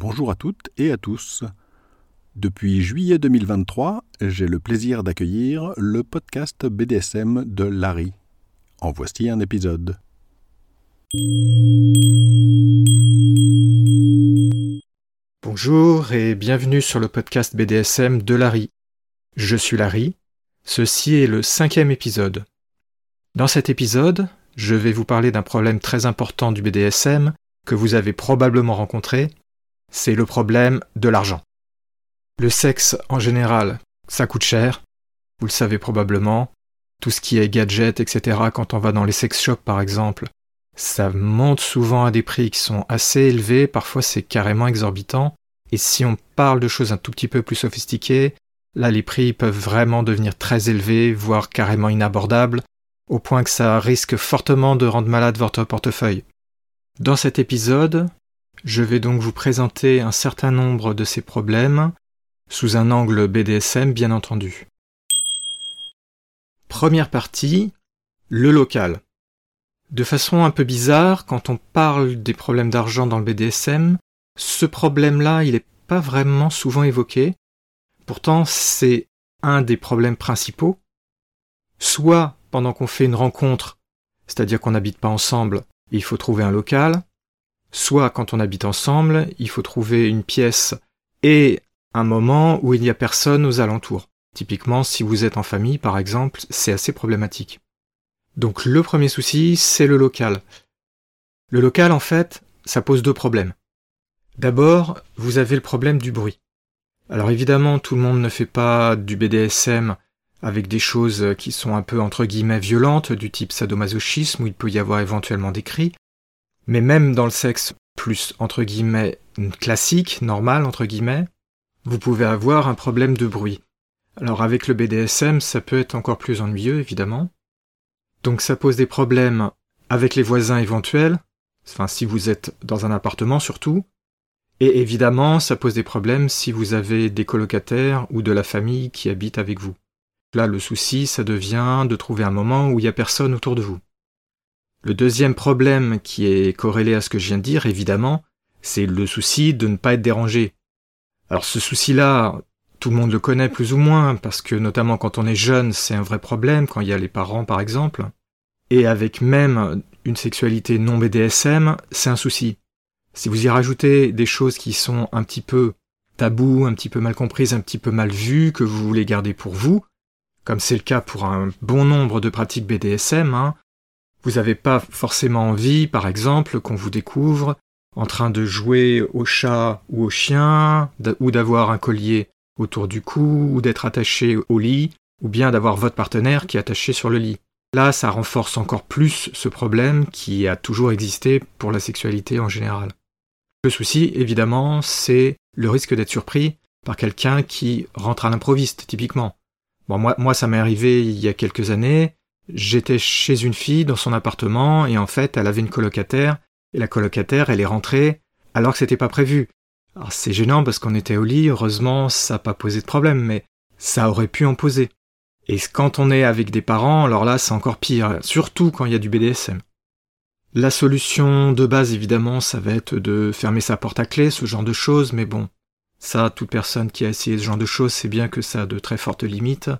Bonjour à toutes et à tous. Depuis juillet 2023, j'ai le plaisir d'accueillir le podcast BDSM de Larry. En voici un épisode. Bonjour et bienvenue sur le podcast BDSM de Larry. Je suis Larry. Ceci est le cinquième épisode. Dans cet épisode, je vais vous parler d'un problème très important du BDSM que vous avez probablement rencontré, c'est le problème de l'argent. Le sexe en général, ça coûte cher, vous le savez probablement, tout ce qui est gadget, etc., quand on va dans les sex shops par exemple, ça monte souvent à des prix qui sont assez élevés, parfois c'est carrément exorbitant, et si on parle de choses un tout petit peu plus sophistiquées, là les prix peuvent vraiment devenir très élevés, voire carrément inabordables, au point que ça risque fortement de rendre malade votre portefeuille. Dans cet épisode, je vais donc vous présenter un certain nombre de ces problèmes, sous un angle BDSM bien entendu. Première partie, le local. De façon un peu bizarre, quand on parle des problèmes d'argent dans le BDSM, ce problème-là, il n'est pas vraiment souvent évoqué. Pourtant, c'est un des problèmes principaux. Soit pendant qu'on fait une rencontre, c'est-à-dire qu'on n'habite pas ensemble, il faut trouver un local, soit quand on habite ensemble, il faut trouver une pièce et un moment où il n'y a personne aux alentours. Typiquement, si vous êtes en famille, par exemple, c'est assez problématique. Donc le premier souci, c'est le local. Le local, en fait, ça pose deux problèmes. D'abord, vous avez le problème du bruit. Alors évidemment, tout le monde ne fait pas du BDSM avec des choses qui sont un peu entre guillemets violentes, du type sadomasochisme, où il peut y avoir éventuellement des cris, mais même dans le sexe plus entre guillemets classique, normal entre guillemets, vous pouvez avoir un problème de bruit. Alors avec le BDSM, ça peut être encore plus ennuyeux évidemment. Donc ça pose des problèmes avec les voisins éventuels, enfin si vous êtes dans un appartement surtout, et évidemment ça pose des problèmes si vous avez des colocataires ou de la famille qui habitent avec vous. Là le souci ça devient de trouver un moment où il n'y a personne autour de vous. Le deuxième problème qui est corrélé à ce que je viens de dire, évidemment, c'est le souci de ne pas être dérangé. Alors ce souci-là, tout le monde le connaît plus ou moins, parce que notamment quand on est jeune, c'est un vrai problème, quand il y a les parents par exemple. Et avec même une sexualité non BDSM, c'est un souci. Si vous y rajoutez des choses qui sont un petit peu tabous, un petit peu mal comprises, un petit peu mal vues, que vous voulez garder pour vous, comme c'est le cas pour un bon nombre de pratiques BDSM, hein, vous n'avez pas forcément envie, par exemple, qu'on vous découvre en train de jouer au chat ou au chien, ou d'avoir un collier autour du cou, ou d'être attaché au lit, ou bien d'avoir votre partenaire qui est attaché sur le lit. Là, ça renforce encore plus ce problème qui a toujours existé pour la sexualité en général. Le souci, évidemment, c'est le risque d'être surpris par quelqu'un qui rentre à l'improviste, typiquement. Bon, moi, moi, ça m'est arrivé il y a quelques années, J'étais chez une fille dans son appartement et en fait, elle avait une colocataire et la colocataire, elle est rentrée alors que c'était pas prévu. Alors c'est gênant parce qu'on était au lit, heureusement, ça n'a pas posé de problème, mais ça aurait pu en poser. Et quand on est avec des parents, alors là, c'est encore pire, surtout quand il y a du BDSM. La solution de base, évidemment, ça va être de fermer sa porte à clé, ce genre de choses, mais bon, ça, toute personne qui a essayé ce genre de choses sait bien que ça a de très fortes limites.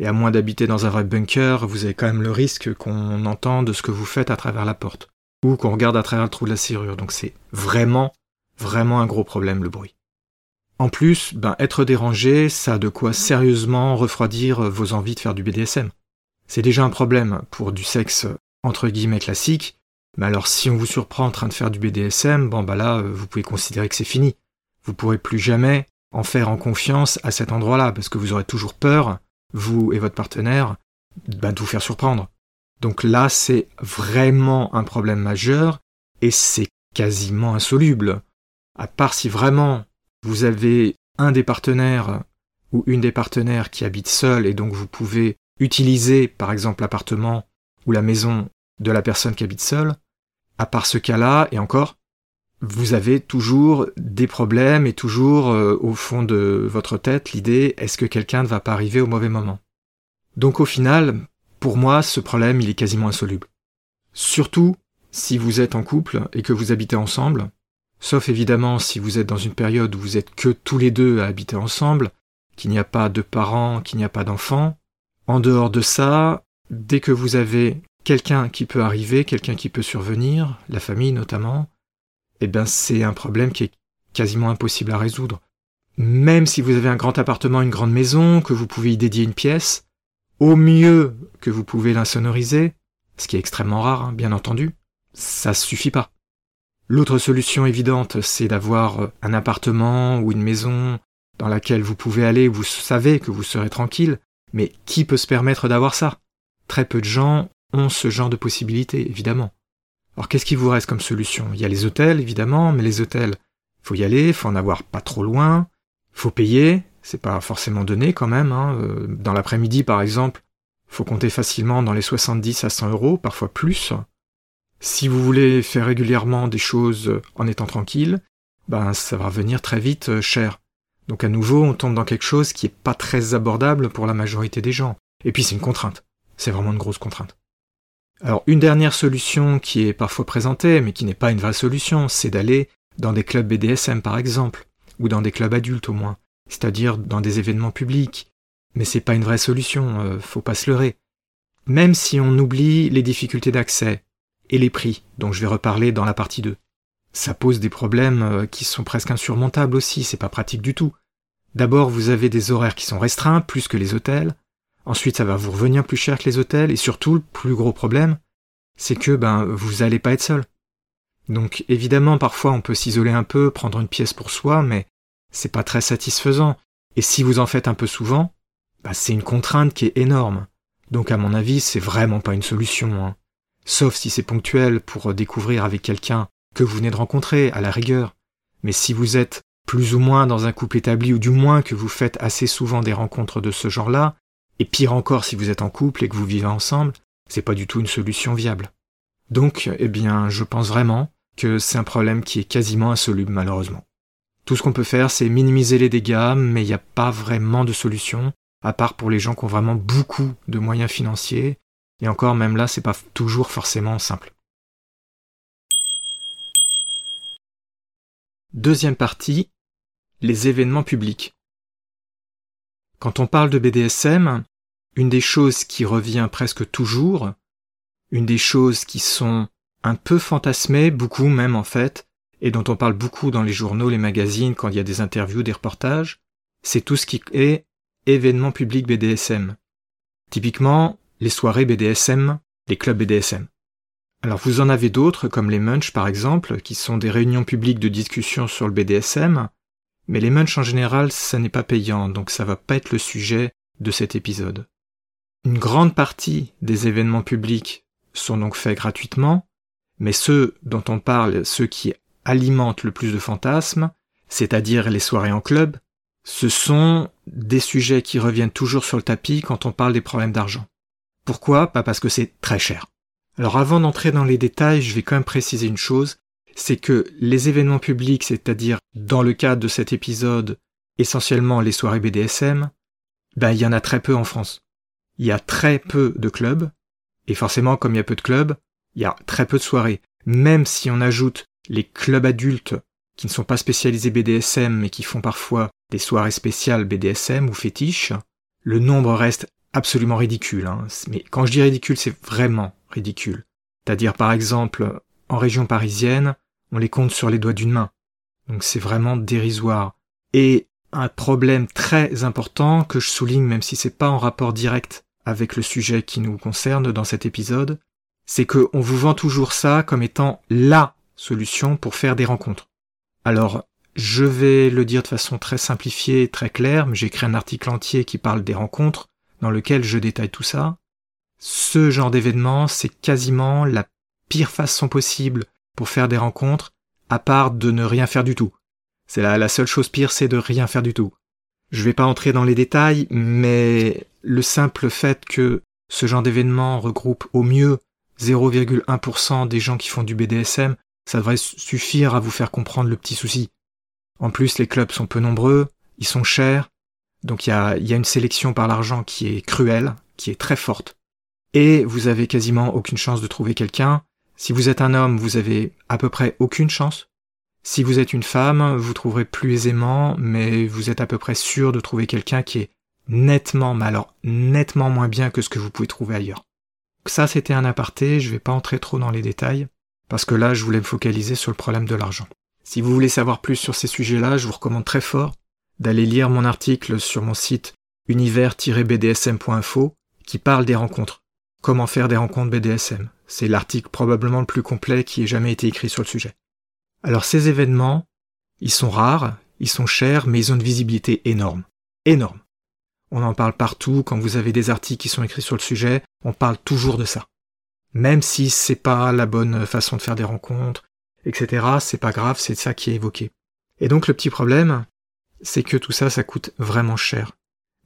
Et à moins d'habiter dans un vrai bunker, vous avez quand même le risque qu'on entende ce que vous faites à travers la porte. Ou qu'on regarde à travers le trou de la serrure. Donc c'est vraiment, vraiment un gros problème le bruit. En plus, ben, être dérangé, ça a de quoi sérieusement refroidir vos envies de faire du BDSM. C'est déjà un problème pour du sexe entre guillemets classique, mais alors si on vous surprend en train de faire du BDSM, bon bah là, vous pouvez considérer que c'est fini. Vous pourrez plus jamais en faire en confiance à cet endroit-là, parce que vous aurez toujours peur vous et votre partenaire, bah, de vous faire surprendre. Donc là, c'est vraiment un problème majeur et c'est quasiment insoluble. À part si vraiment vous avez un des partenaires ou une des partenaires qui habite seul et donc vous pouvez utiliser par exemple l'appartement ou la maison de la personne qui habite seule, à part ce cas-là, et encore, vous avez toujours des problèmes et toujours euh, au fond de votre tête l'idée est-ce que quelqu'un ne va pas arriver au mauvais moment? Donc au final, pour moi, ce problème il est quasiment insoluble. Surtout si vous êtes en couple et que vous habitez ensemble, Sauf évidemment si vous êtes dans une période où vous êtes que tous les deux à habiter ensemble, qu'il n'y a pas de parents, qu'il n'y a pas d'enfants. En dehors de ça, dès que vous avez quelqu'un qui peut arriver, quelqu'un qui peut survenir, la famille notamment, eh bien c'est un problème qui est quasiment impossible à résoudre. Même si vous avez un grand appartement, une grande maison, que vous pouvez y dédier une pièce, au mieux que vous pouvez l'insonoriser, ce qui est extrêmement rare, hein, bien entendu, ça suffit pas. L'autre solution évidente, c'est d'avoir un appartement ou une maison dans laquelle vous pouvez aller, vous savez que vous serez tranquille, mais qui peut se permettre d'avoir ça? Très peu de gens ont ce genre de possibilité, évidemment. Alors qu'est-ce qui vous reste comme solution? Il y a les hôtels, évidemment, mais les hôtels, faut y aller, faut en avoir pas trop loin, faut payer, c'est pas forcément donné quand même. Hein. Euh, dans l'après-midi, par exemple, faut compter facilement dans les 70 à 100 euros, parfois plus. Si vous voulez faire régulièrement des choses en étant tranquille, ben ça va venir très vite euh, cher. Donc à nouveau, on tombe dans quelque chose qui est pas très abordable pour la majorité des gens. Et puis c'est une contrainte. C'est vraiment une grosse contrainte. Alors une dernière solution qui est parfois présentée, mais qui n'est pas une vraie solution, c'est d'aller dans des clubs BDSM par exemple, ou dans des clubs adultes au moins, c'est-à-dire dans des événements publics. Mais c'est pas une vraie solution, euh, faut pas se leurrer. Même si on oublie les difficultés d'accès et les prix, dont je vais reparler dans la partie 2. Ça pose des problèmes euh, qui sont presque insurmontables aussi, c'est pas pratique du tout. D'abord, vous avez des horaires qui sont restreints, plus que les hôtels. Ensuite, ça va vous revenir plus cher que les hôtels. Et surtout, le plus gros problème, c'est que ben vous allez pas être seul. Donc évidemment, parfois on peut s'isoler un peu, prendre une pièce pour soi, mais c'est pas très satisfaisant. Et si vous en faites un peu souvent, bah, c'est une contrainte qui est énorme. Donc à mon avis, c'est vraiment pas une solution. Hein. Sauf si c'est ponctuel pour découvrir avec quelqu'un que vous venez de rencontrer, à la rigueur. Mais si vous êtes plus ou moins dans un couple établi, ou du moins que vous faites assez souvent des rencontres de ce genre-là, et pire encore si vous êtes en couple et que vous vivez ensemble, c'est pas du tout une solution viable. Donc, eh bien, je pense vraiment que c'est un problème qui est quasiment insoluble malheureusement. Tout ce qu'on peut faire, c'est minimiser les dégâts, mais il n'y a pas vraiment de solution, à part pour les gens qui ont vraiment beaucoup de moyens financiers, et encore même là, c'est pas toujours forcément simple. Deuxième partie, les événements publics. Quand on parle de BDSM, une des choses qui revient presque toujours, une des choses qui sont un peu fantasmées, beaucoup même en fait, et dont on parle beaucoup dans les journaux, les magazines, quand il y a des interviews, des reportages, c'est tout ce qui est événements publics BDSM. Typiquement, les soirées BDSM, les clubs BDSM. Alors vous en avez d'autres, comme les Munch par exemple, qui sont des réunions publiques de discussion sur le BDSM, mais les Munch en général, ça n'est pas payant, donc ça va pas être le sujet de cet épisode. Une grande partie des événements publics sont donc faits gratuitement, mais ceux dont on parle, ceux qui alimentent le plus de fantasmes, c'est-à-dire les soirées en club, ce sont des sujets qui reviennent toujours sur le tapis quand on parle des problèmes d'argent. Pourquoi? Pas parce que c'est très cher. Alors avant d'entrer dans les détails, je vais quand même préciser une chose, c'est que les événements publics, c'est-à-dire dans le cadre de cet épisode, essentiellement les soirées BDSM, ben il y en a très peu en France. Il y a très peu de clubs, et forcément comme il y a peu de clubs, il y a très peu de soirées. Même si on ajoute les clubs adultes qui ne sont pas spécialisés BDSM mais qui font parfois des soirées spéciales BDSM ou fétiches, le nombre reste absolument ridicule. Hein. Mais quand je dis ridicule, c'est vraiment ridicule. C'est-à-dire, par exemple, en région parisienne, on les compte sur les doigts d'une main. Donc c'est vraiment dérisoire. Et un problème très important que je souligne, même si c'est pas en rapport direct avec le sujet qui nous concerne dans cet épisode, c'est qu'on vous vend toujours ça comme étant LA solution pour faire des rencontres. Alors, je vais le dire de façon très simplifiée et très claire, mais j'ai écrit un article entier qui parle des rencontres, dans lequel je détaille tout ça. Ce genre d'événement, c'est quasiment la pire façon possible pour faire des rencontres, à part de ne rien faire du tout. C'est la, seule chose pire, c'est de rien faire du tout. Je vais pas entrer dans les détails, mais le simple fait que ce genre d'événement regroupe au mieux 0,1% des gens qui font du BDSM, ça devrait suffire à vous faire comprendre le petit souci. En plus, les clubs sont peu nombreux, ils sont chers, donc il y a une sélection par l'argent qui est cruelle, qui est très forte. Et vous avez quasiment aucune chance de trouver quelqu'un. Si vous êtes un homme, vous avez à peu près aucune chance. Si vous êtes une femme, vous trouverez plus aisément, mais vous êtes à peu près sûr de trouver quelqu'un qui est nettement, mais alors nettement moins bien que ce que vous pouvez trouver ailleurs. Ça, c'était un aparté, je vais pas entrer trop dans les détails, parce que là, je voulais me focaliser sur le problème de l'argent. Si vous voulez savoir plus sur ces sujets-là, je vous recommande très fort d'aller lire mon article sur mon site univers-bdsm.info qui parle des rencontres. Comment faire des rencontres BDSM. C'est l'article probablement le plus complet qui ait jamais été écrit sur le sujet. Alors ces événements, ils sont rares, ils sont chers, mais ils ont une visibilité énorme. Énorme. On en parle partout, quand vous avez des articles qui sont écrits sur le sujet, on parle toujours de ça. Même si c'est pas la bonne façon de faire des rencontres, etc., c'est pas grave, c'est ça qui est évoqué. Et donc le petit problème, c'est que tout ça, ça coûte vraiment cher.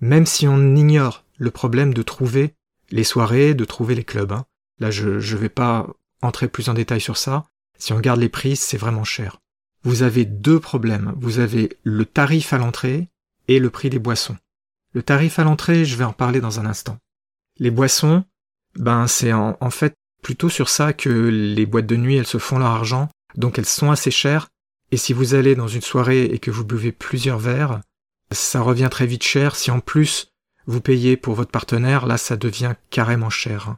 Même si on ignore le problème de trouver les soirées, de trouver les clubs. Hein. Là, je ne vais pas entrer plus en détail sur ça. Si on regarde les prix, c'est vraiment cher. Vous avez deux problèmes. Vous avez le tarif à l'entrée et le prix des boissons. Le tarif à l'entrée, je vais en parler dans un instant. Les boissons, ben c'est en, en fait plutôt sur ça que les boîtes de nuit, elles se font leur argent, donc elles sont assez chères, et si vous allez dans une soirée et que vous buvez plusieurs verres, ça revient très vite cher. Si en plus vous payez pour votre partenaire, là ça devient carrément cher.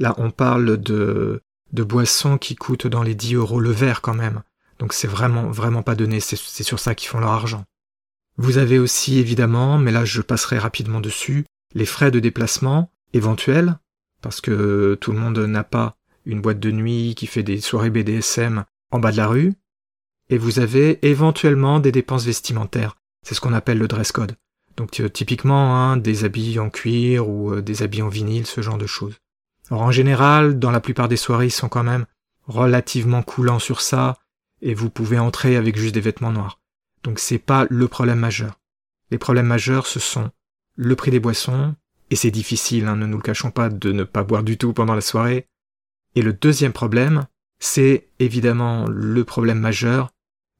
Là on parle de, de boissons qui coûtent dans les 10 euros le verre quand même. Donc c'est vraiment vraiment pas donné, c'est sur ça qu'ils font leur argent. Vous avez aussi évidemment, mais là je passerai rapidement dessus, les frais de déplacement éventuels, parce que tout le monde n'a pas une boîte de nuit qui fait des soirées BDSM en bas de la rue, et vous avez éventuellement des dépenses vestimentaires. C'est ce qu'on appelle le dress code. Donc euh, typiquement hein, des habits en cuir ou euh, des habits en vinyle, ce genre de choses. Alors en général, dans la plupart des soirées, ils sont quand même relativement coulants sur ça, et vous pouvez entrer avec juste des vêtements noirs. Donc c'est pas le problème majeur. Les problèmes majeurs, ce sont le prix des boissons, et c'est difficile, hein, ne nous le cachons pas, de ne pas boire du tout pendant la soirée. Et le deuxième problème, c'est évidemment le problème majeur,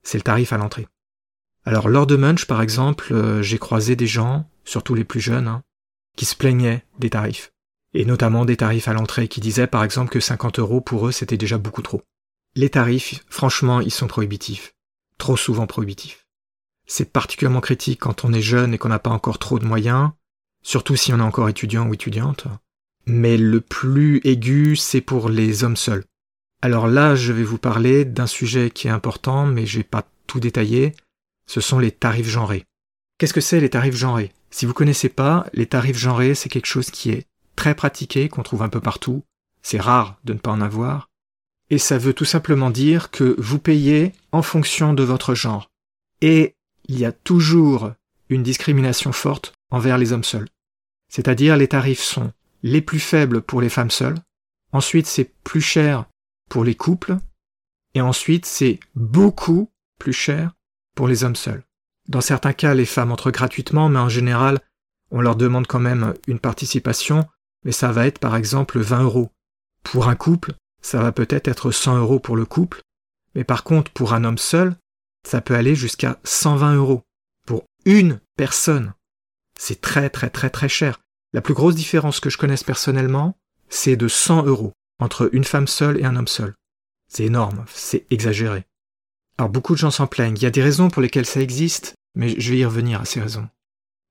c'est le tarif à l'entrée. Alors lors de Munch, par exemple, euh, j'ai croisé des gens, surtout les plus jeunes, hein, qui se plaignaient des tarifs. Et notamment des tarifs à l'entrée qui disaient par exemple que 50 euros pour eux c'était déjà beaucoup trop. Les tarifs, franchement, ils sont prohibitifs. Trop souvent prohibitifs. C'est particulièrement critique quand on est jeune et qu'on n'a pas encore trop de moyens, surtout si on est encore étudiant ou étudiante. Mais le plus aigu, c'est pour les hommes seuls. Alors là, je vais vous parler d'un sujet qui est important, mais je vais pas tout détailler. Ce sont les tarifs genrés. Qu'est-ce que c'est les tarifs genrés? Si vous connaissez pas, les tarifs genrés, c'est quelque chose qui est très pratiqué, qu'on trouve un peu partout. C'est rare de ne pas en avoir. Et ça veut tout simplement dire que vous payez en fonction de votre genre. Et il y a toujours une discrimination forte envers les hommes seuls. C'est-à-dire les tarifs sont les plus faibles pour les femmes seules, ensuite c'est plus cher pour les couples, et ensuite c'est beaucoup plus cher pour les hommes seuls. Dans certains cas, les femmes entrent gratuitement, mais en général, on leur demande quand même une participation, mais ça va être par exemple 20 euros. Pour un couple, ça va peut-être être 100 euros pour le couple, mais par contre, pour un homme seul, ça peut aller jusqu'à 120 euros. Pour une personne. C'est très très très très cher. La plus grosse différence que je connaisse personnellement, c'est de 100 euros entre une femme seule et un homme seul. C'est énorme, c'est exagéré. Alors beaucoup de gens s'en plaignent. Il y a des raisons pour lesquelles ça existe, mais je vais y revenir à ces raisons.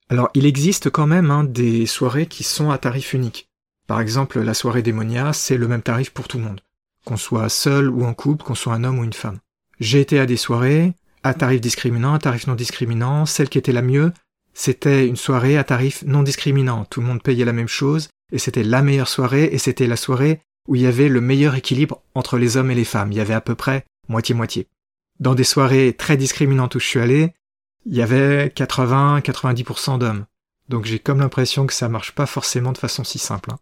Alors il existe quand même hein, des soirées qui sont à tarif unique. Par exemple, la soirée démonia, c'est le même tarif pour tout le monde. Qu'on soit seul ou en couple, qu'on soit un homme ou une femme. J'ai été à des soirées, à tarif discriminant, à tarif non discriminant. Celle qui était la mieux, c'était une soirée à tarif non discriminant. Tout le monde payait la même chose, et c'était la meilleure soirée, et c'était la soirée où il y avait le meilleur équilibre entre les hommes et les femmes. Il y avait à peu près moitié-moitié. Dans des soirées très discriminantes où je suis allé, il y avait 80-90% d'hommes. Donc j'ai comme l'impression que ça marche pas forcément de façon si simple. Hein.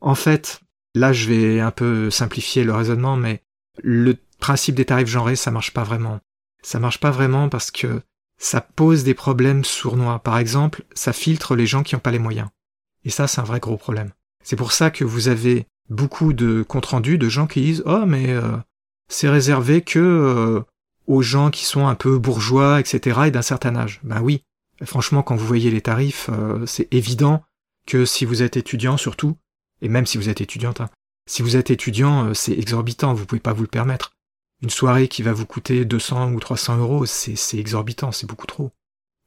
En fait, là je vais un peu simplifier le raisonnement, mais le principe des tarifs genrés, ça marche pas vraiment. Ça marche pas vraiment parce que ça pose des problèmes sournois. Par exemple, ça filtre les gens qui n'ont pas les moyens. Et ça, c'est un vrai gros problème. C'est pour ça que vous avez beaucoup de comptes rendus de gens qui disent oh mais euh, c'est réservé que euh, aux gens qui sont un peu bourgeois etc et d'un certain âge ben oui franchement quand vous voyez les tarifs euh, c'est évident que si vous êtes étudiant surtout et même si vous êtes étudiante hein, si vous êtes étudiant c'est exorbitant vous pouvez pas vous le permettre Une soirée qui va vous coûter 200 ou 300 euros, c'est exorbitant, c'est beaucoup trop.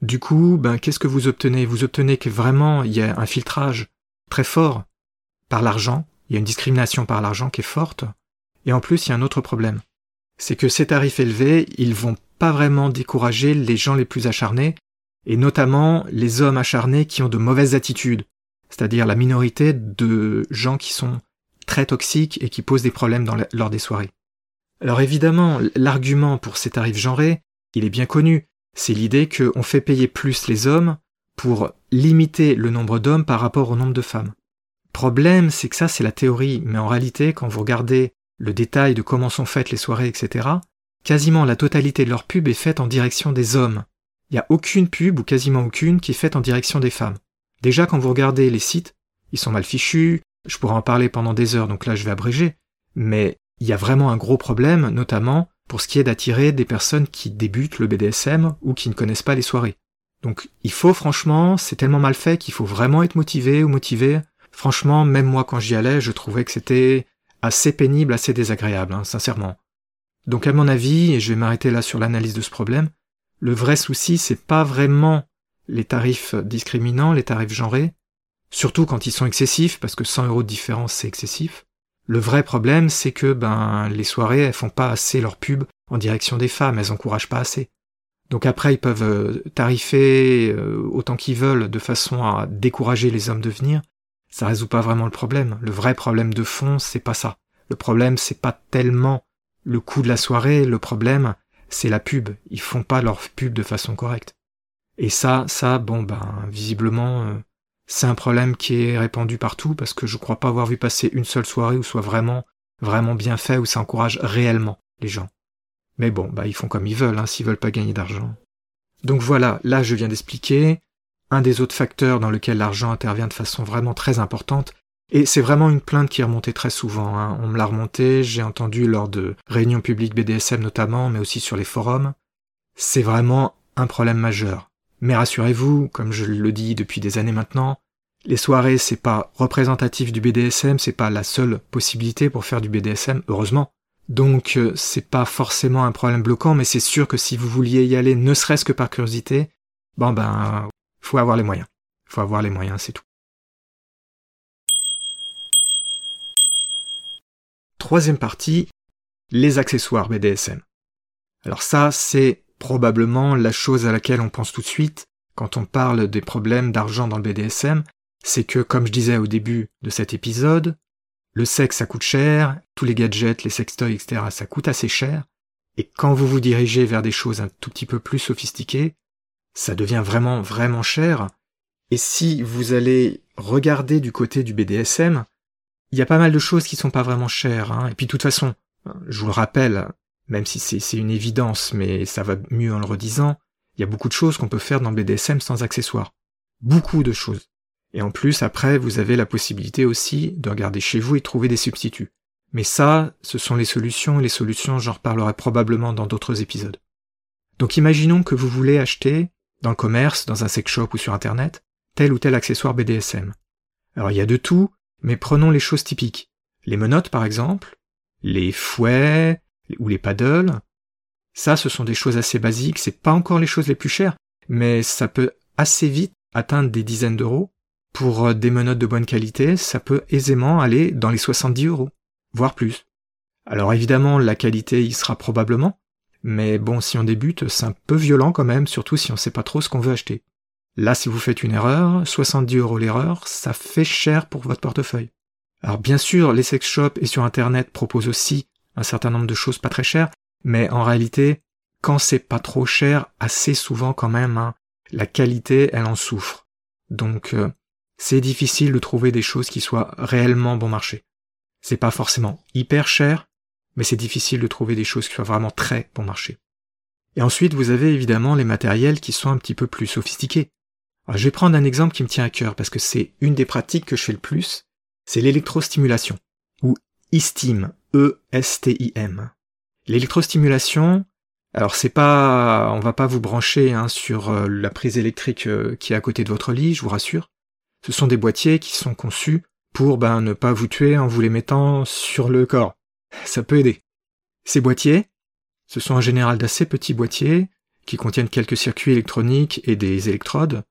Du coup, ben, qu'est-ce que vous obtenez? Vous obtenez que vraiment il y a un filtrage très fort par l'argent, il y a une discrimination par l'argent qui est forte, et en plus il y a un autre problème. C'est que ces tarifs élevés, ils vont pas vraiment décourager les gens les plus acharnés, et notamment les hommes acharnés qui ont de mauvaises attitudes, c'est-à-dire la minorité de gens qui sont très toxiques et qui posent des problèmes lors des soirées. Alors évidemment, l'argument pour ces tarifs genrés, il est bien connu, c'est l'idée qu'on fait payer plus les hommes pour limiter le nombre d'hommes par rapport au nombre de femmes. Problème, c'est que ça c'est la théorie, mais en réalité, quand vous regardez le détail de comment sont faites les soirées, etc., quasiment la totalité de leur pub est faite en direction des hommes. Il n'y a aucune pub, ou quasiment aucune, qui est faite en direction des femmes. Déjà, quand vous regardez les sites, ils sont mal fichus, je pourrais en parler pendant des heures, donc là je vais abréger, mais il y a vraiment un gros problème, notamment pour ce qui est d'attirer des personnes qui débutent le BDSM ou qui ne connaissent pas les soirées. Donc il faut franchement, c'est tellement mal fait qu'il faut vraiment être motivé ou motivé. Franchement, même moi quand j'y allais, je trouvais que c'était assez pénible, assez désagréable, hein, sincèrement. Donc à mon avis, et je vais m'arrêter là sur l'analyse de ce problème, le vrai souci, c'est pas vraiment les tarifs discriminants, les tarifs genrés, surtout quand ils sont excessifs, parce que 100 euros de différence, c'est excessif. Le vrai problème, c'est que ben les soirées, elles font pas assez leur pub en direction des femmes, elles encouragent pas assez. Donc après, ils peuvent euh, tarifer euh, autant qu'ils veulent de façon à décourager les hommes de venir. Ça résout pas vraiment le problème. Le vrai problème de fond, c'est pas ça. Le problème, c'est pas tellement le coût de la soirée. Le problème, c'est la pub. Ils font pas leur pub de façon correcte. Et ça, ça, bon, ben, visiblement, euh, c'est un problème qui est répandu partout parce que je crois pas avoir vu passer une seule soirée où soit vraiment, vraiment bien fait, où ça encourage réellement les gens. Mais bon, bah, ils font comme ils veulent, hein, s'ils veulent pas gagner d'argent. Donc voilà, là, je viens d'expliquer un des autres facteurs dans lequel l'argent intervient de façon vraiment très importante, et c'est vraiment une plainte qui est remontée très souvent. Hein. On me l'a remontée, j'ai entendu lors de réunions publiques BDSM notamment, mais aussi sur les forums. C'est vraiment un problème majeur. Mais rassurez-vous, comme je le dis depuis des années maintenant, les soirées c'est pas représentatif du BDSM, c'est pas la seule possibilité pour faire du BDSM, heureusement. Donc euh, c'est pas forcément un problème bloquant, mais c'est sûr que si vous vouliez y aller, ne serait-ce que par curiosité, bon ben, faut avoir les moyens. Faut avoir les moyens, c'est tout. Troisième partie, les accessoires BDSM. Alors ça, c'est probablement la chose à laquelle on pense tout de suite quand on parle des problèmes d'argent dans le BDSM, c'est que, comme je disais au début de cet épisode, le sexe ça coûte cher, tous les gadgets, les sextoys, etc., ça coûte assez cher, et quand vous vous dirigez vers des choses un tout petit peu plus sophistiquées, ça devient vraiment, vraiment cher, et si vous allez regarder du côté du BDSM, il y a pas mal de choses qui sont pas vraiment chères, hein. et puis de toute façon, je vous le rappelle, même si c'est une évidence, mais ça va mieux en le redisant, il y a beaucoup de choses qu'on peut faire dans le BDSM sans accessoires. Beaucoup de choses. Et en plus, après, vous avez la possibilité aussi de regarder chez vous et trouver des substituts. Mais ça, ce sont les solutions, et les solutions, j'en reparlerai probablement dans d'autres épisodes. Donc imaginons que vous voulez acheter, dans le commerce, dans un sex shop ou sur Internet, tel ou tel accessoire BDSM. Alors il y a de tout, mais prenons les choses typiques. Les menottes par exemple, les fouets, ou les paddles. Ça, ce sont des choses assez basiques, c'est pas encore les choses les plus chères, mais ça peut assez vite atteindre des dizaines d'euros. Pour euh, des menottes de bonne qualité, ça peut aisément aller dans les 70 euros, voire plus. Alors évidemment, la qualité y sera probablement, mais bon, si on débute, c'est un peu violent quand même, surtout si on sait pas trop ce qu'on veut acheter. Là, si vous faites une erreur, 70 euros l'erreur, ça fait cher pour votre portefeuille. Alors bien sûr, les sex shops et sur internet proposent aussi un certain nombre de choses pas très chères, mais en réalité, quand c'est pas trop cher, assez souvent quand même, hein, la qualité, elle en souffre. Donc, euh, c'est difficile de trouver des choses qui soient réellement bon marché. C'est pas forcément hyper cher, mais c'est difficile de trouver des choses qui soient vraiment très bon marché. Et ensuite, vous avez évidemment les matériels qui sont un petit peu plus sophistiqués. je vais prendre un exemple qui me tient à cœur parce que c'est une des pratiques que je fais le plus, c'est l'électrostimulation, ou e-steam, E-S-T-I-M. L'électrostimulation, alors c'est pas, on va pas vous brancher hein, sur euh, la prise électrique euh, qui est à côté de votre lit, je vous rassure. Ce sont des boîtiers qui sont conçus pour ben, ne pas vous tuer en vous les mettant sur le corps. Ça peut aider. Ces boîtiers, Ce sont en général d'assez petits boîtiers qui contiennent quelques circuits électroniques et des électrodes.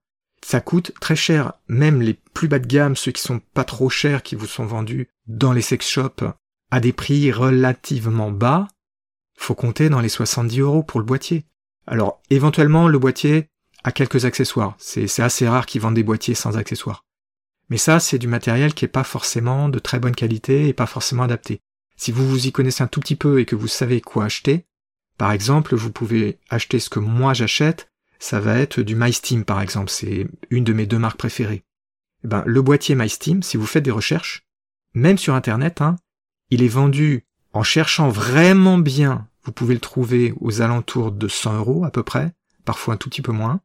Ça coûte très cher, même les plus bas de gamme, ceux qui sont pas trop chers, qui vous sont vendus dans les sex shops à des prix relativement bas, faut compter dans les 70 euros pour le boîtier. Alors, éventuellement, le boîtier a quelques accessoires. C'est assez rare qu'ils vendent des boîtiers sans accessoires. Mais ça, c'est du matériel qui est pas forcément de très bonne qualité et pas forcément adapté. Si vous vous y connaissez un tout petit peu et que vous savez quoi acheter, par exemple, vous pouvez acheter ce que moi j'achète, ça va être du MySteam par exemple, c'est une de mes deux marques préférées. Eh ben, le boîtier MySteam, si vous faites des recherches, même sur internet, hein, il est vendu en cherchant vraiment bien, vous pouvez le trouver aux alentours de 100 euros à peu près, parfois un tout petit peu moins,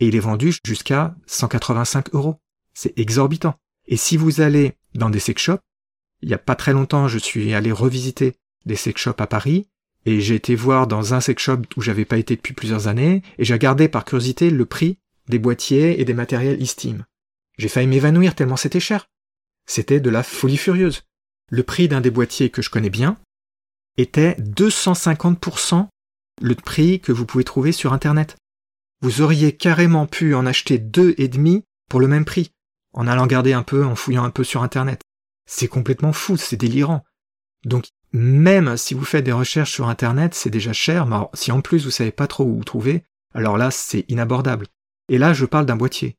et il est vendu jusqu'à 185 euros. C'est exorbitant. Et si vous allez dans des sex shops, il n'y a pas très longtemps, je suis allé revisiter des sex shops à Paris, et j'ai été voir dans un sex shop où j'avais pas été depuis plusieurs années, et j'ai regardé par curiosité le prix des boîtiers et des matériels e-steam. J'ai failli m'évanouir tellement c'était cher. C'était de la folie furieuse. Le prix d'un des boîtiers que je connais bien était 250% le prix que vous pouvez trouver sur Internet. Vous auriez carrément pu en acheter deux et demi pour le même prix, en allant garder un peu, en fouillant un peu sur Internet. C'est complètement fou, c'est délirant. Donc, même si vous faites des recherches sur Internet, c'est déjà cher, mais si en plus vous savez pas trop où vous trouver, alors là, c'est inabordable. Et là, je parle d'un boîtier.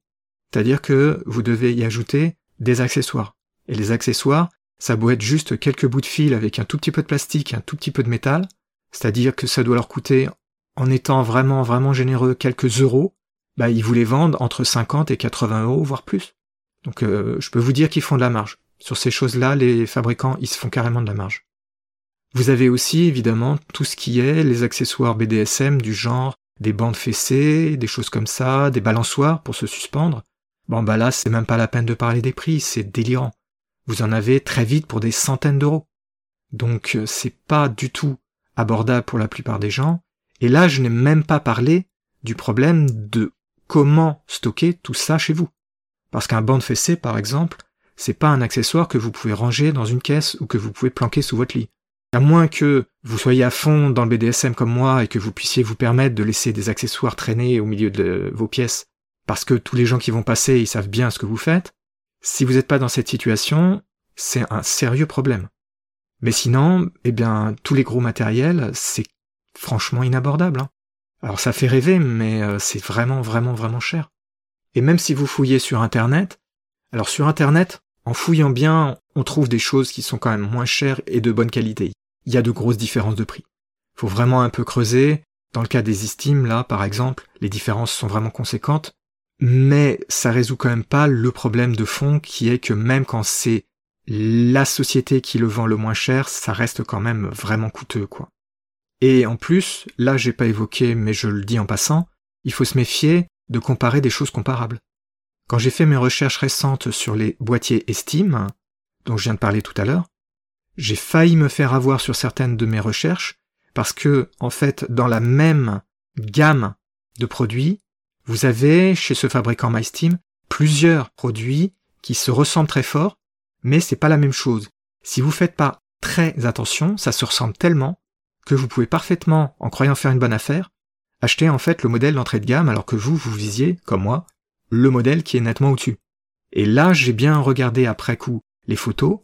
C'est-à-dire que vous devez y ajouter des accessoires. Et les accessoires, ça doit être juste quelques bouts de fil avec un tout petit peu de plastique, un tout petit peu de métal. C'est-à-dire que ça doit leur coûter, en étant vraiment, vraiment généreux, quelques euros. Bah, ils vous les vendent entre 50 et 80 euros, voire plus. Donc, euh, je peux vous dire qu'ils font de la marge. Sur ces choses-là, les fabricants, ils se font carrément de la marge. Vous avez aussi, évidemment, tout ce qui est les accessoires BDSM du genre des bandes fessées, des choses comme ça, des balançoires pour se suspendre. Bon, bah là, c'est même pas la peine de parler des prix, c'est délirant. Vous en avez très vite pour des centaines d'euros. Donc, euh, c'est pas du tout abordable pour la plupart des gens. Et là, je n'ai même pas parlé du problème de comment stocker tout ça chez vous. Parce qu'un bande fessé, par exemple, c'est pas un accessoire que vous pouvez ranger dans une caisse ou que vous pouvez planquer sous votre lit. À moins que vous soyez à fond dans le BDSM comme moi et que vous puissiez vous permettre de laisser des accessoires traîner au milieu de vos pièces parce que tous les gens qui vont passer, ils savent bien ce que vous faites. Si vous n'êtes pas dans cette situation, c'est un sérieux problème. Mais sinon, eh bien, tous les gros matériels, c'est franchement inabordable. Hein. Alors ça fait rêver, mais euh, c'est vraiment, vraiment, vraiment cher. Et même si vous fouillez sur Internet, alors sur Internet, en fouillant bien, on trouve des choses qui sont quand même moins chères et de bonne qualité. Il y a de grosses différences de prix. Faut vraiment un peu creuser. Dans le cas des estimes, là, par exemple, les différences sont vraiment conséquentes. Mais ça résout quand même pas le problème de fond qui est que même quand c'est la société qui le vend le moins cher, ça reste quand même vraiment coûteux, quoi. Et en plus, là j'ai pas évoqué, mais je le dis en passant, il faut se méfier de comparer des choses comparables. Quand j'ai fait mes recherches récentes sur les boîtiers Estime, dont je viens de parler tout à l'heure, j'ai failli me faire avoir sur certaines de mes recherches parce que, en fait, dans la même gamme de produits, vous avez chez ce fabricant MySteam plusieurs produits qui se ressemblent très fort, mais c'est pas la même chose. Si vous faites pas très attention, ça se ressemble tellement que vous pouvez parfaitement, en croyant faire une bonne affaire, acheter en fait le modèle d'entrée de gamme alors que vous, vous visiez, comme moi, le modèle qui est nettement au-dessus. Et là, j'ai bien regardé après coup les photos.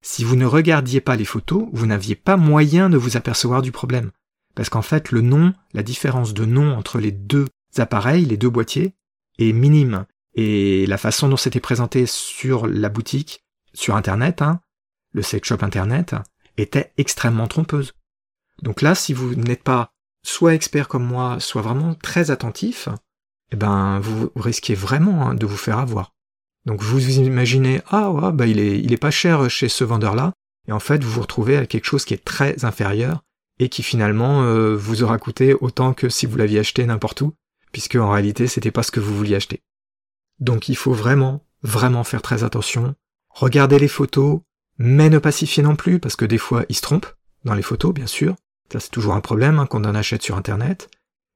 Si vous ne regardiez pas les photos, vous n'aviez pas moyen de vous apercevoir du problème. Parce qu'en fait, le nom, la différence de nom entre les deux appareils, les deux boîtiers, est minime. Et la façon dont c'était présenté sur la boutique, sur Internet, hein, le sex shop Internet, était extrêmement trompeuse. Donc là, si vous n'êtes pas soit expert comme moi, soit vraiment très attentif, eh ben vous risquez vraiment hein, de vous faire avoir. Donc vous vous imaginez ah ouais, bah il est il est pas cher chez ce vendeur là et en fait vous vous retrouvez avec quelque chose qui est très inférieur et qui finalement euh, vous aura coûté autant que si vous l'aviez acheté n'importe où puisque en réalité c'était pas ce que vous vouliez acheter. Donc il faut vraiment vraiment faire très attention, regarder les photos, mais ne pas s'y non plus parce que des fois ils se trompent dans les photos bien sûr. Ça c'est toujours un problème hein, quand on en achète sur internet.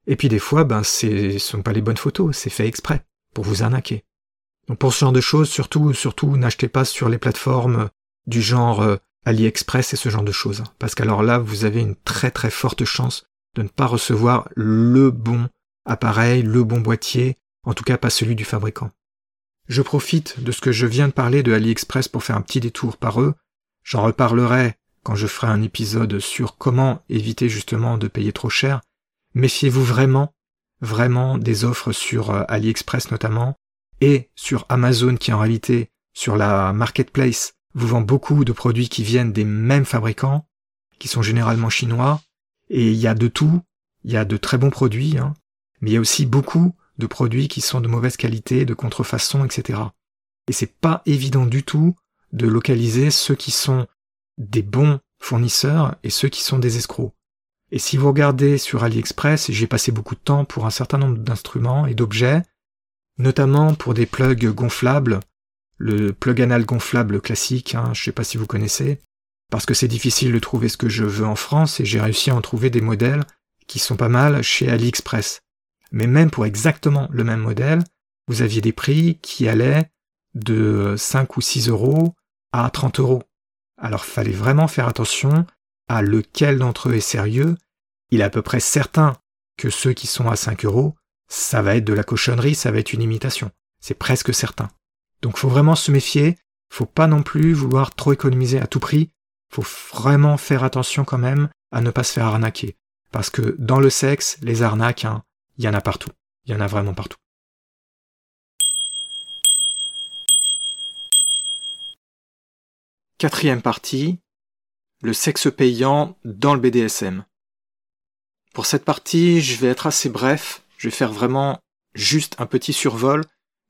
Et puis des fois, ben, ce sont pas les bonnes photos, c'est fait exprès, pour vous arnaquer. Donc pour ce genre de choses, surtout, surtout, n'achetez pas sur les plateformes du genre euh, AliExpress et ce genre de choses. Parce qu'alors là, vous avez une très très forte chance de ne pas recevoir le bon appareil, le bon boîtier, en tout cas pas celui du fabricant. Je profite de ce que je viens de parler de AliExpress pour faire un petit détour par eux. J'en reparlerai quand je ferai un épisode sur comment éviter justement de payer trop cher. Méfiez-vous vraiment, vraiment des offres sur euh, AliExpress notamment, et sur Amazon qui en réalité, sur la marketplace, vous vend beaucoup de produits qui viennent des mêmes fabricants, qui sont généralement chinois, et il y a de tout, il y a de très bons produits, hein, mais il y a aussi beaucoup de produits qui sont de mauvaise qualité, de contrefaçon, etc. Et c'est pas évident du tout de localiser ceux qui sont des bons fournisseurs et ceux qui sont des escrocs. Et si vous regardez sur AliExpress, j'ai passé beaucoup de temps pour un certain nombre d'instruments et d'objets, notamment pour des plugs gonflables, le plug anal gonflable classique, hein, je sais pas si vous connaissez, parce que c'est difficile de trouver ce que je veux en France et j'ai réussi à en trouver des modèles qui sont pas mal chez AliExpress. Mais même pour exactement le même modèle, vous aviez des prix qui allaient de 5 ou 6 euros à 30 euros. Alors fallait vraiment faire attention à lequel d'entre eux est sérieux. Il est à peu près certain que ceux qui sont à 5 euros, ça va être de la cochonnerie, ça va être une imitation. C'est presque certain. Donc faut vraiment se méfier, faut pas non plus vouloir trop économiser à tout prix, faut vraiment faire attention quand même à ne pas se faire arnaquer. Parce que dans le sexe, les arnaques, hein, il y en a partout. Il y en a vraiment partout. Quatrième partie, le sexe payant dans le BDSM. Pour cette partie, je vais être assez bref, je vais faire vraiment juste un petit survol,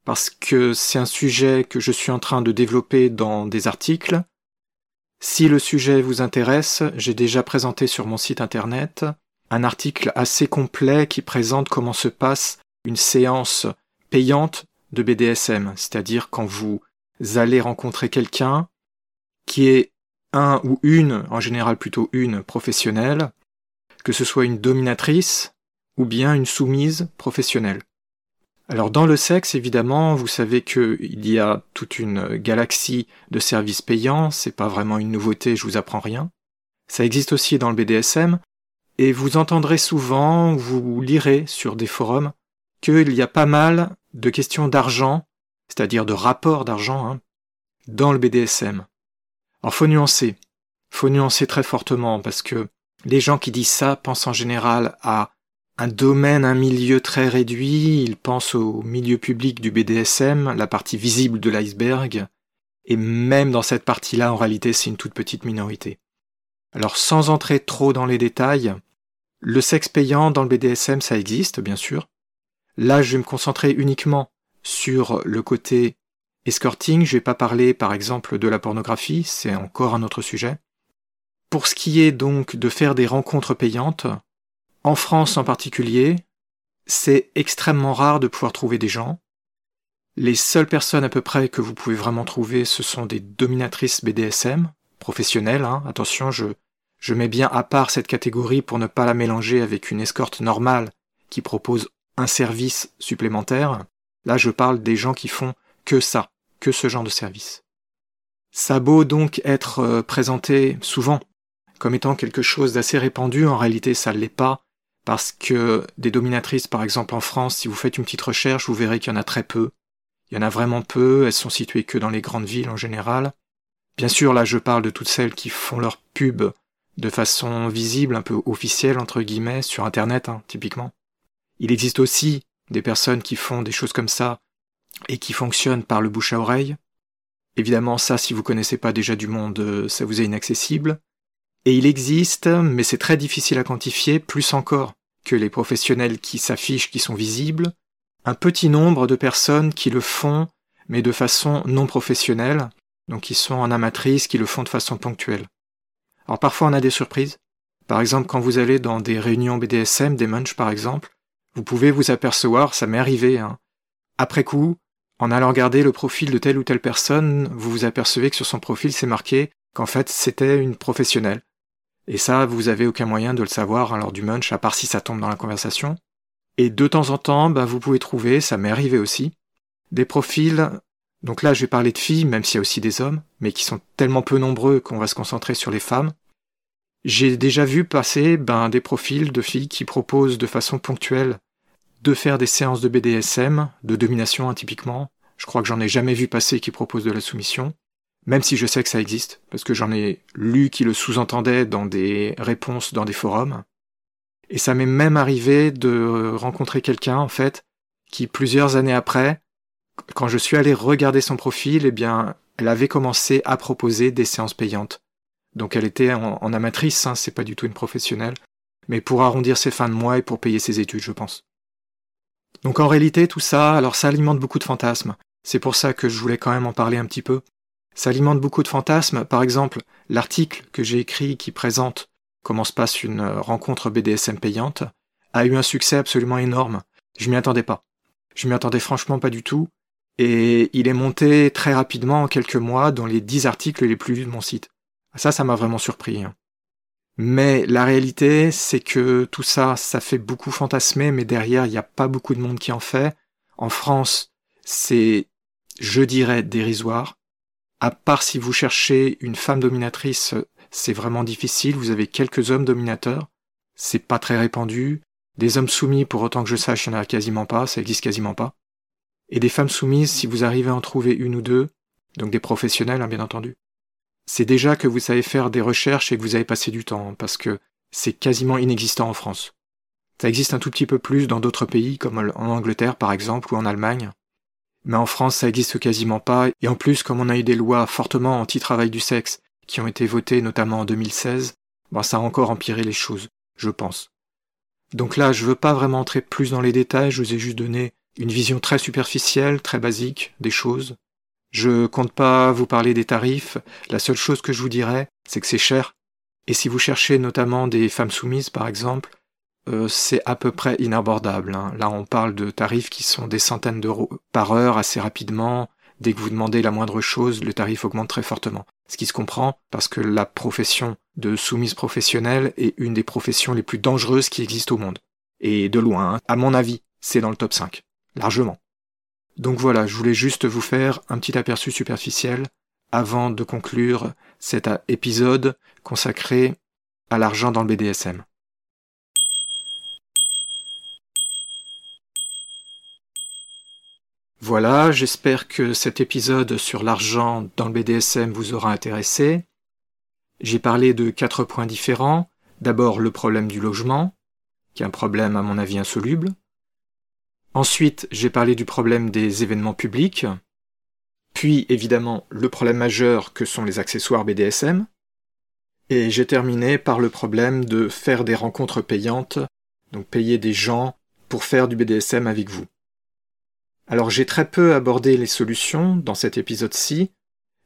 parce que c'est un sujet que je suis en train de développer dans des articles. Si le sujet vous intéresse, j'ai déjà présenté sur mon site internet un article assez complet qui présente comment se passe une séance payante de BDSM, c'est-à-dire quand vous allez rencontrer quelqu'un qui est un ou une, en général plutôt une, professionnelle, que ce soit une dominatrice ou bien une soumise professionnelle. Alors dans le sexe, évidemment, vous savez qu'il y a toute une galaxie de services payants, c'est pas vraiment une nouveauté, je vous apprends rien. Ça existe aussi dans le BDSM, et vous entendrez souvent, vous lirez sur des forums, qu'il y a pas mal de questions d'argent, c'est-à-dire de rapport d'argent, hein, dans le BDSM. Alors faut nuancer, faut nuancer très fortement, parce que les gens qui disent ça pensent en général à un domaine, un milieu très réduit, ils pensent au milieu public du BDSM, la partie visible de l'iceberg, et même dans cette partie-là, en réalité, c'est une toute petite minorité. Alors sans entrer trop dans les détails, le sexe payant dans le BDSM, ça existe, bien sûr. Là, je vais me concentrer uniquement sur le côté escorting. Je vais pas parler, par exemple, de la pornographie, c'est encore un autre sujet. Pour ce qui est donc de faire des rencontres payantes, en France en particulier, c'est extrêmement rare de pouvoir trouver des gens. Les seules personnes à peu près que vous pouvez vraiment trouver, ce sont des dominatrices BDSM, professionnelles, hein. attention, je, je mets bien à part cette catégorie pour ne pas la mélanger avec une escorte normale qui propose un service supplémentaire. Là, je parle des gens qui font que ça, que ce genre de service. Ça a beau donc être euh, présenté souvent comme étant quelque chose d'assez répandu, en réalité ça ne l'est pas, parce que des dominatrices, par exemple en France, si vous faites une petite recherche, vous verrez qu'il y en a très peu. Il y en a vraiment peu, elles sont situées que dans les grandes villes en général. Bien sûr, là je parle de toutes celles qui font leur pub de façon visible, un peu officielle, entre guillemets, sur Internet, hein, typiquement. Il existe aussi des personnes qui font des choses comme ça et qui fonctionnent par le bouche à oreille. Évidemment, ça, si vous connaissez pas déjà du monde, euh, ça vous est inaccessible. Et il existe, mais c'est très difficile à quantifier, plus encore que les professionnels qui s'affichent, qui sont visibles, un petit nombre de personnes qui le font, mais de façon non professionnelle, donc qui sont en amatrice, qui le font de façon ponctuelle. Alors parfois on a des surprises. Par exemple, quand vous allez dans des réunions BDSM, des munch par exemple, vous pouvez vous apercevoir, ça m'est arrivé, hein. après coup, en allant regarder le profil de telle ou telle personne, vous vous apercevez que sur son profil c'est marqué qu'en fait c'était une professionnelle. Et ça, vous avez aucun moyen de le savoir lors du munch, à part si ça tombe dans la conversation. Et de temps en temps, bah, vous pouvez trouver, ça m'est arrivé aussi, des profils Donc là, je vais parler de filles, même s'il y a aussi des hommes, mais qui sont tellement peu nombreux qu'on va se concentrer sur les femmes. J'ai déjà vu passer ben, des profils de filles qui proposent de façon ponctuelle de faire des séances de BDSM, de domination typiquement. Je crois que j'en ai jamais vu passer qui proposent de la soumission, même si je sais que ça existe, parce que j'en ai lu qui le sous-entendaient dans des réponses dans des forums. Et ça m'est même arrivé de rencontrer quelqu'un, en fait, qui plusieurs années après, quand je suis allé regarder son profil, eh bien, elle avait commencé à proposer des séances payantes. Donc elle était en, amatrice, hein, c'est pas du tout une professionnelle, mais pour arrondir ses fins de mois et pour payer ses études, je pense. Donc en réalité, tout ça, alors ça alimente beaucoup de fantasmes. C'est pour ça que je voulais quand même en parler un petit peu. Ça alimente beaucoup de fantasmes. Par exemple, l'article que j'ai écrit qui présente comment se passe une rencontre BDSM payante a eu un succès absolument énorme. Je m'y attendais pas. Je m'y attendais franchement pas du tout. Et il est monté très rapidement en quelques mois dans les dix articles les plus lus de mon site. Ça, ça m'a vraiment surpris. Hein. Mais la réalité, c'est que tout ça, ça fait beaucoup fantasmer, mais derrière, il n'y a pas beaucoup de monde qui en fait. En France, c'est, je dirais, dérisoire. À part si vous cherchez une femme dominatrice, c'est vraiment difficile. Vous avez quelques hommes dominateurs. C'est pas très répandu. Des hommes soumis, pour autant que je sache, il n'y en a quasiment pas. Ça existe quasiment pas. Et des femmes soumises, si vous arrivez à en trouver une ou deux, donc des professionnels, hein, bien entendu, c'est déjà que vous savez faire des recherches et que vous avez passé du temps, parce que c'est quasiment inexistant en France. Ça existe un tout petit peu plus dans d'autres pays, comme en Angleterre par exemple, ou en Allemagne. Mais en France, ça existe quasiment pas, et en plus, comme on a eu des lois fortement anti-travail du sexe, qui ont été votées notamment en 2016, ben ça a encore empiré les choses, je pense. Donc là, je veux pas vraiment entrer plus dans les détails, je vous ai juste donné une vision très superficielle, très basique des choses, je compte pas vous parler des tarifs, la seule chose que je vous dirais, c'est que c'est cher. Et si vous cherchez notamment des femmes soumises, par exemple, euh, c'est à peu près inabordable. Hein. Là, on parle de tarifs qui sont des centaines d'euros par heure assez rapidement. Dès que vous demandez la moindre chose, le tarif augmente très fortement. Ce qui se comprend parce que la profession de soumise professionnelle est une des professions les plus dangereuses qui existent au monde. Et de loin, hein. à mon avis, c'est dans le top 5. Largement. Donc voilà, je voulais juste vous faire un petit aperçu superficiel avant de conclure cet épisode consacré à l'argent dans le BDSM. Voilà, j'espère que cet épisode sur l'argent dans le BDSM vous aura intéressé. J'ai parlé de quatre points différents. D'abord le problème du logement, qui est un problème à mon avis insoluble. Ensuite, j'ai parlé du problème des événements publics, puis évidemment le problème majeur que sont les accessoires BDSM, et j'ai terminé par le problème de faire des rencontres payantes, donc payer des gens pour faire du BDSM avec vous. Alors j'ai très peu abordé les solutions dans cet épisode-ci,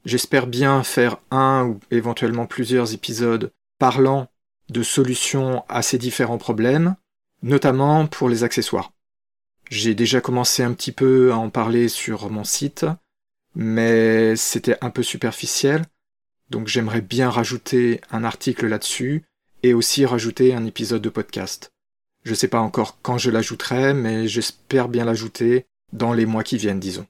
j'espère bien faire un ou éventuellement plusieurs épisodes parlant de solutions à ces différents problèmes, notamment pour les accessoires. J'ai déjà commencé un petit peu à en parler sur mon site, mais c'était un peu superficiel, donc j'aimerais bien rajouter un article là-dessus et aussi rajouter un épisode de podcast. Je sais pas encore quand je l'ajouterai, mais j'espère bien l'ajouter dans les mois qui viennent, disons.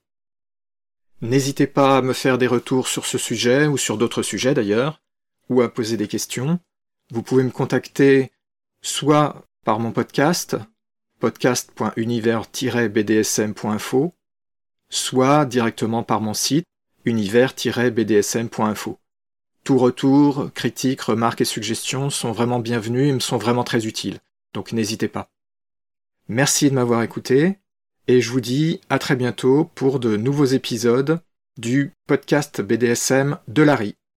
N'hésitez pas à me faire des retours sur ce sujet ou sur d'autres sujets d'ailleurs, ou à poser des questions. Vous pouvez me contacter soit par mon podcast, podcast.univers-bdsm.info, soit directement par mon site univers-bdsm.info. Tout retour, critiques, remarques et suggestions sont vraiment bienvenus et me sont vraiment très utiles, donc n'hésitez pas. Merci de m'avoir écouté, et je vous dis à très bientôt pour de nouveaux épisodes du podcast BDSM de Larry.